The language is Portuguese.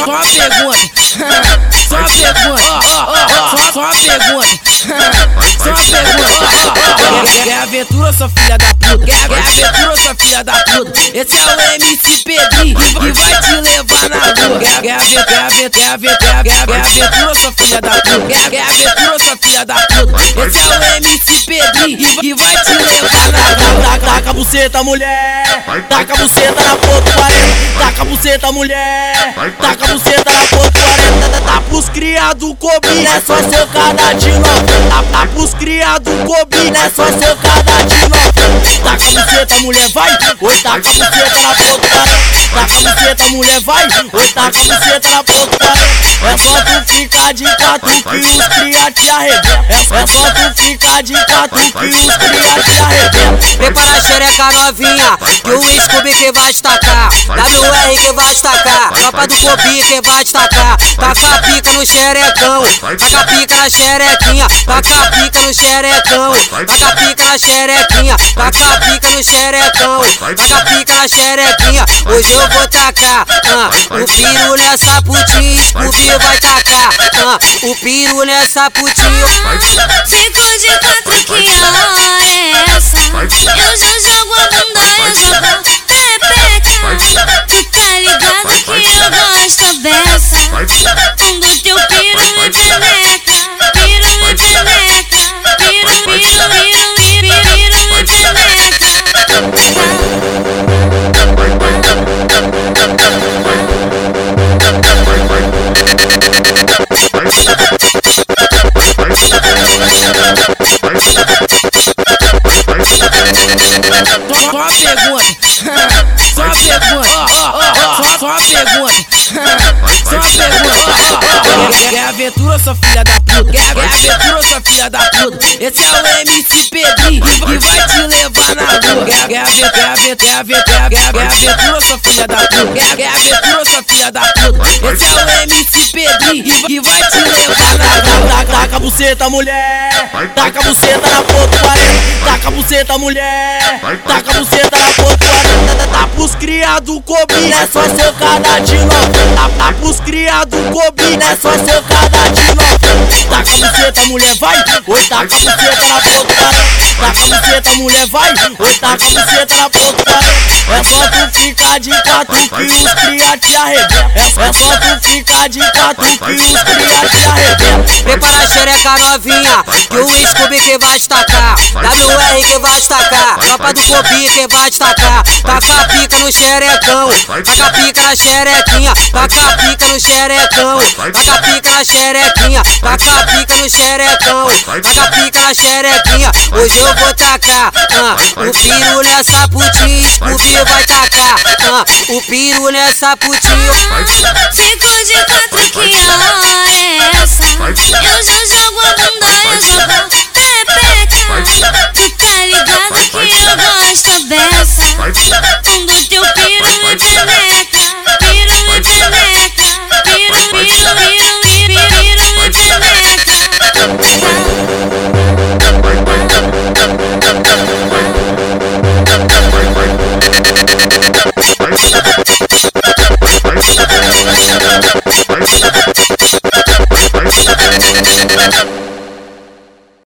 Só uma pergunta. Só uma pergunta. Pergunta. Só uma pergunta. Quer, quer aventura, sua filha da puta? Quer, aventura, sua filha da puta? Esse é o MC Pedrinho que vai te levar na rua. Quer, aventura, quer aventura, quer aventura, sua filha da puta? Quer, aventura, sua filha da puta? Esse é o MC Pedrinho que vai te levar na rua. Taca a buceta, mulher. Taca a buceta na ponta 40. Taca a buceta, mulher. Taca a buceta na ponta 40. Pros criado cobi, é só seu cada de novo. Tá, tá pros criado cobi, é só seu cada de novo. Taca a buceta, mulher, vai. Oi, taca a buceta na ponta 40. Taca a buceta, mulher, vai. Oi, taca a buceta na ponta 40. É só tu ficar de quatro que os cria te arrebenta. É, só tu ficar de quatro que os cria te arrebenta. Prepara a xereca novinha, que o Scooby que vai destacar. WR que vai destacar, tropa do Kobe que vai destacar. Taca a pica no xerecão, taca a pica na xerequinha, taca a pica no xerecão, taca a pica na xerequinha, taca a pica no xerecão, taca a pica na xerequinha. Hoje eu vou tacar ah, o piro nessa putinha, Scooby vai tacar ah, o piro nessa putinha. Aventura, sua filha da puta? Quer, quer aventura, sua filha da puta? Esse é o MC Pedrinho que vai te levar na rua. Quer, aventura, quer aventura, quer aventura, sua filha da puta? Quer, aventura, sua filha da puta? Esse é o MC Pedrinho que vai te levar na rua. Taca, a buceta, mulher. Taca a buceta na ponta 40. Taca a buceta, mulher. Taca a buceta na ponta 40. Tá pros criado cobi, é só seu cada de novo. Tá, pros criado cobi, é só seu cada. Taca a buceta, mulher, vai. Oi, taca a buceta na 40. Taca a buceta, mulher, vai. Oi, taca a buceta na 40. É só tu ficar de quatro que os cria te arrebenta. É, só tu ficar de quatro que os cria te arrebenta. Prepara a xereca novinha, que o Scooby que vai destacar. WR que vai destacar, tropa do Kobe que vai destacar. Taca a pica no xerecão, taca a pica na xerequinha, taca a pica no xerecão, taca a pica na xerequinha, taca a pica no xerecão, taca a pica na xerequinha. Hoje eu vou tacar ah, o piro nessa putinha, Scooby vai tacar ah, o piro nessa putinha. Fico de quatro que hora é essa? Eu já jogo